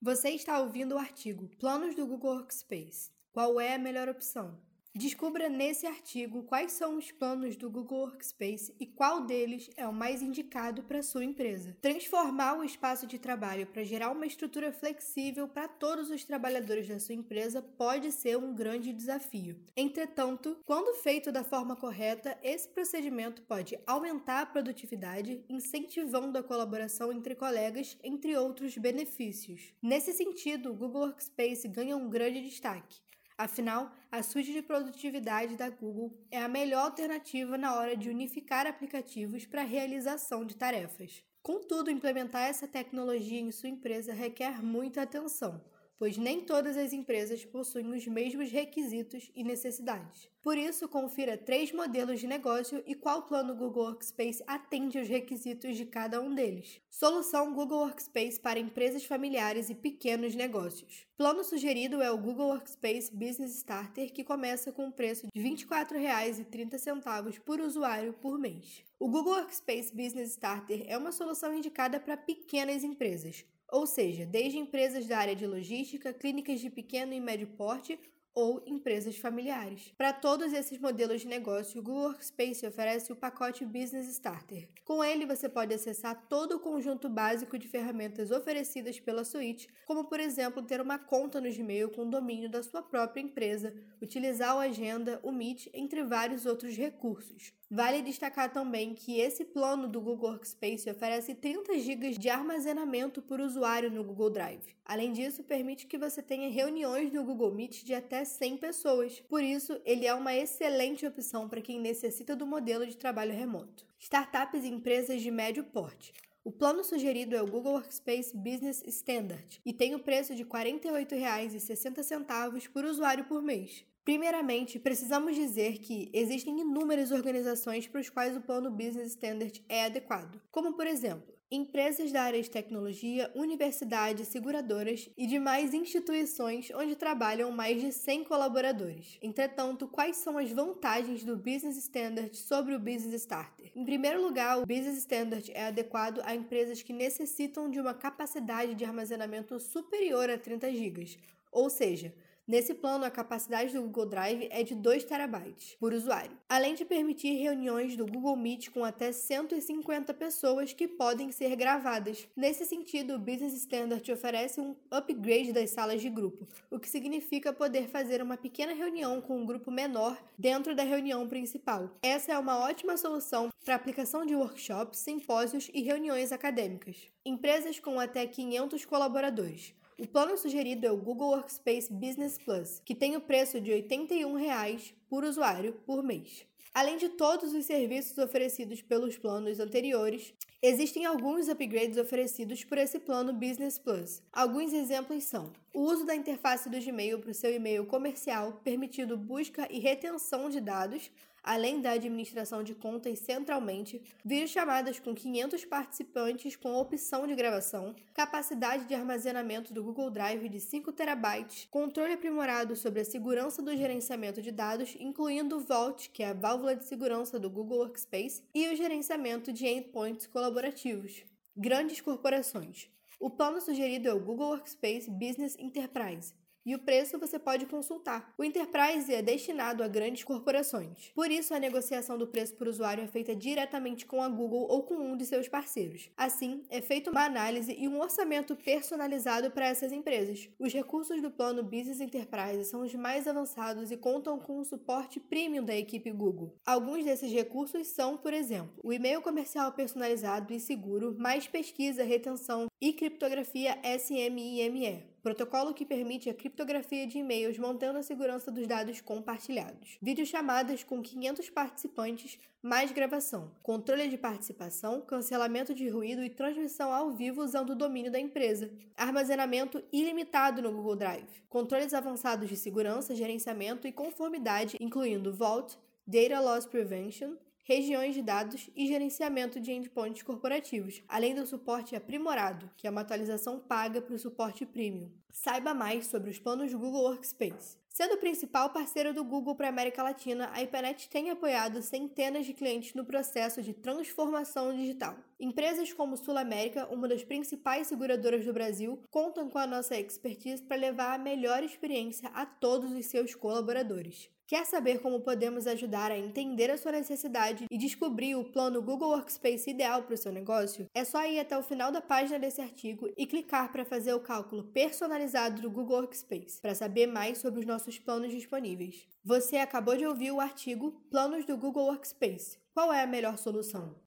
Você está ouvindo o artigo Planos do Google Workspace. Qual é a melhor opção? Descubra nesse artigo quais são os planos do Google Workspace e qual deles é o mais indicado para sua empresa. Transformar o espaço de trabalho para gerar uma estrutura flexível para todos os trabalhadores da sua empresa pode ser um grande desafio. Entretanto, quando feito da forma correta, esse procedimento pode aumentar a produtividade, incentivando a colaboração entre colegas, entre outros benefícios. Nesse sentido, o Google Workspace ganha um grande destaque. Afinal, a suíte de produtividade da Google é a melhor alternativa na hora de unificar aplicativos para a realização de tarefas. Contudo, implementar essa tecnologia em sua empresa requer muita atenção pois nem todas as empresas possuem os mesmos requisitos e necessidades. Por isso, confira três modelos de negócio e qual plano Google Workspace atende aos requisitos de cada um deles. Solução Google Workspace para empresas familiares e pequenos negócios. Plano sugerido é o Google Workspace Business Starter, que começa com um preço de R$ 24,30 por usuário por mês. O Google Workspace Business Starter é uma solução indicada para pequenas empresas ou seja, desde empresas da área de logística, clínicas de pequeno e médio porte ou empresas familiares. Para todos esses modelos de negócio, o Google Workspace oferece o pacote Business Starter. Com ele, você pode acessar todo o conjunto básico de ferramentas oferecidas pela suíte, como por exemplo ter uma conta no Gmail com o domínio da sua própria empresa, utilizar o Agenda, o Meet, entre vários outros recursos. Vale destacar também que esse plano do Google Workspace oferece 30 GB de armazenamento por usuário no Google Drive. Além disso, permite que você tenha reuniões no Google Meet de até 100 pessoas. Por isso, ele é uma excelente opção para quem necessita do modelo de trabalho remoto. Startups e empresas de médio porte. O plano sugerido é o Google Workspace Business Standard e tem o preço de R$ 48,60 por usuário por mês. Primeiramente, precisamos dizer que existem inúmeras organizações para as quais o plano Business Standard é adequado, como por exemplo, empresas da área de tecnologia, universidades, seguradoras e demais instituições onde trabalham mais de 100 colaboradores. Entretanto, quais são as vantagens do Business Standard sobre o Business Starter? Em primeiro lugar, o Business Standard é adequado a empresas que necessitam de uma capacidade de armazenamento superior a 30 GB, ou seja, Nesse plano, a capacidade do Google Drive é de 2 TB por usuário, além de permitir reuniões do Google Meet com até 150 pessoas que podem ser gravadas. Nesse sentido, o Business Standard oferece um upgrade das salas de grupo, o que significa poder fazer uma pequena reunião com um grupo menor dentro da reunião principal. Essa é uma ótima solução para aplicação de workshops, simpósios e reuniões acadêmicas. Empresas com até 500 colaboradores. O plano sugerido é o Google Workspace Business Plus, que tem o preço de R$ 81,00 por usuário por mês. Além de todos os serviços oferecidos pelos planos anteriores, existem alguns upgrades oferecidos por esse plano Business Plus. Alguns exemplos são: o uso da interface do Gmail para o seu e-mail comercial, permitindo busca e retenção de dados, além da administração de contas centralmente, videochamadas com 500 participantes com opção de gravação, capacidade de armazenamento do Google Drive de 5 TB, controle aprimorado sobre a segurança do gerenciamento de dados, incluindo o Vault, que é a válvula de segurança do Google Workspace, e o gerenciamento de endpoints colaborativos. Grandes corporações. O plano sugerido é o Google Workspace Business Enterprise, e o preço você pode consultar. O Enterprise é destinado a grandes corporações. Por isso, a negociação do preço por usuário é feita diretamente com a Google ou com um de seus parceiros. Assim, é feita uma análise e um orçamento personalizado para essas empresas. Os recursos do plano Business Enterprise são os mais avançados e contam com o suporte premium da equipe Google. Alguns desses recursos são, por exemplo, o e-mail comercial personalizado e seguro, mais pesquisa, retenção e criptografia SMIME protocolo que permite a criptografia de e-mails mantendo a segurança dos dados compartilhados. Videochamadas com 500 participantes, mais gravação, controle de participação, cancelamento de ruído e transmissão ao vivo usando o domínio da empresa. Armazenamento ilimitado no Google Drive. Controles avançados de segurança, gerenciamento e conformidade, incluindo Vault, Data Loss Prevention, regiões de dados e gerenciamento de endpoints corporativos, além do suporte aprimorado, que é uma atualização paga para o suporte premium. Saiba mais sobre os planos Google Workspace. Sendo o principal parceiro do Google para a América Latina, a IPNET tem apoiado centenas de clientes no processo de transformação digital. Empresas como Sul América, uma das principais seguradoras do Brasil, contam com a nossa expertise para levar a melhor experiência a todos os seus colaboradores. Quer saber como podemos ajudar a entender a sua necessidade e descobrir o plano Google Workspace ideal para o seu negócio? É só ir até o final da página desse artigo e clicar para fazer o cálculo personalizado do Google Workspace, para saber mais sobre os nossos planos disponíveis. Você acabou de ouvir o artigo Planos do Google Workspace. Qual é a melhor solução?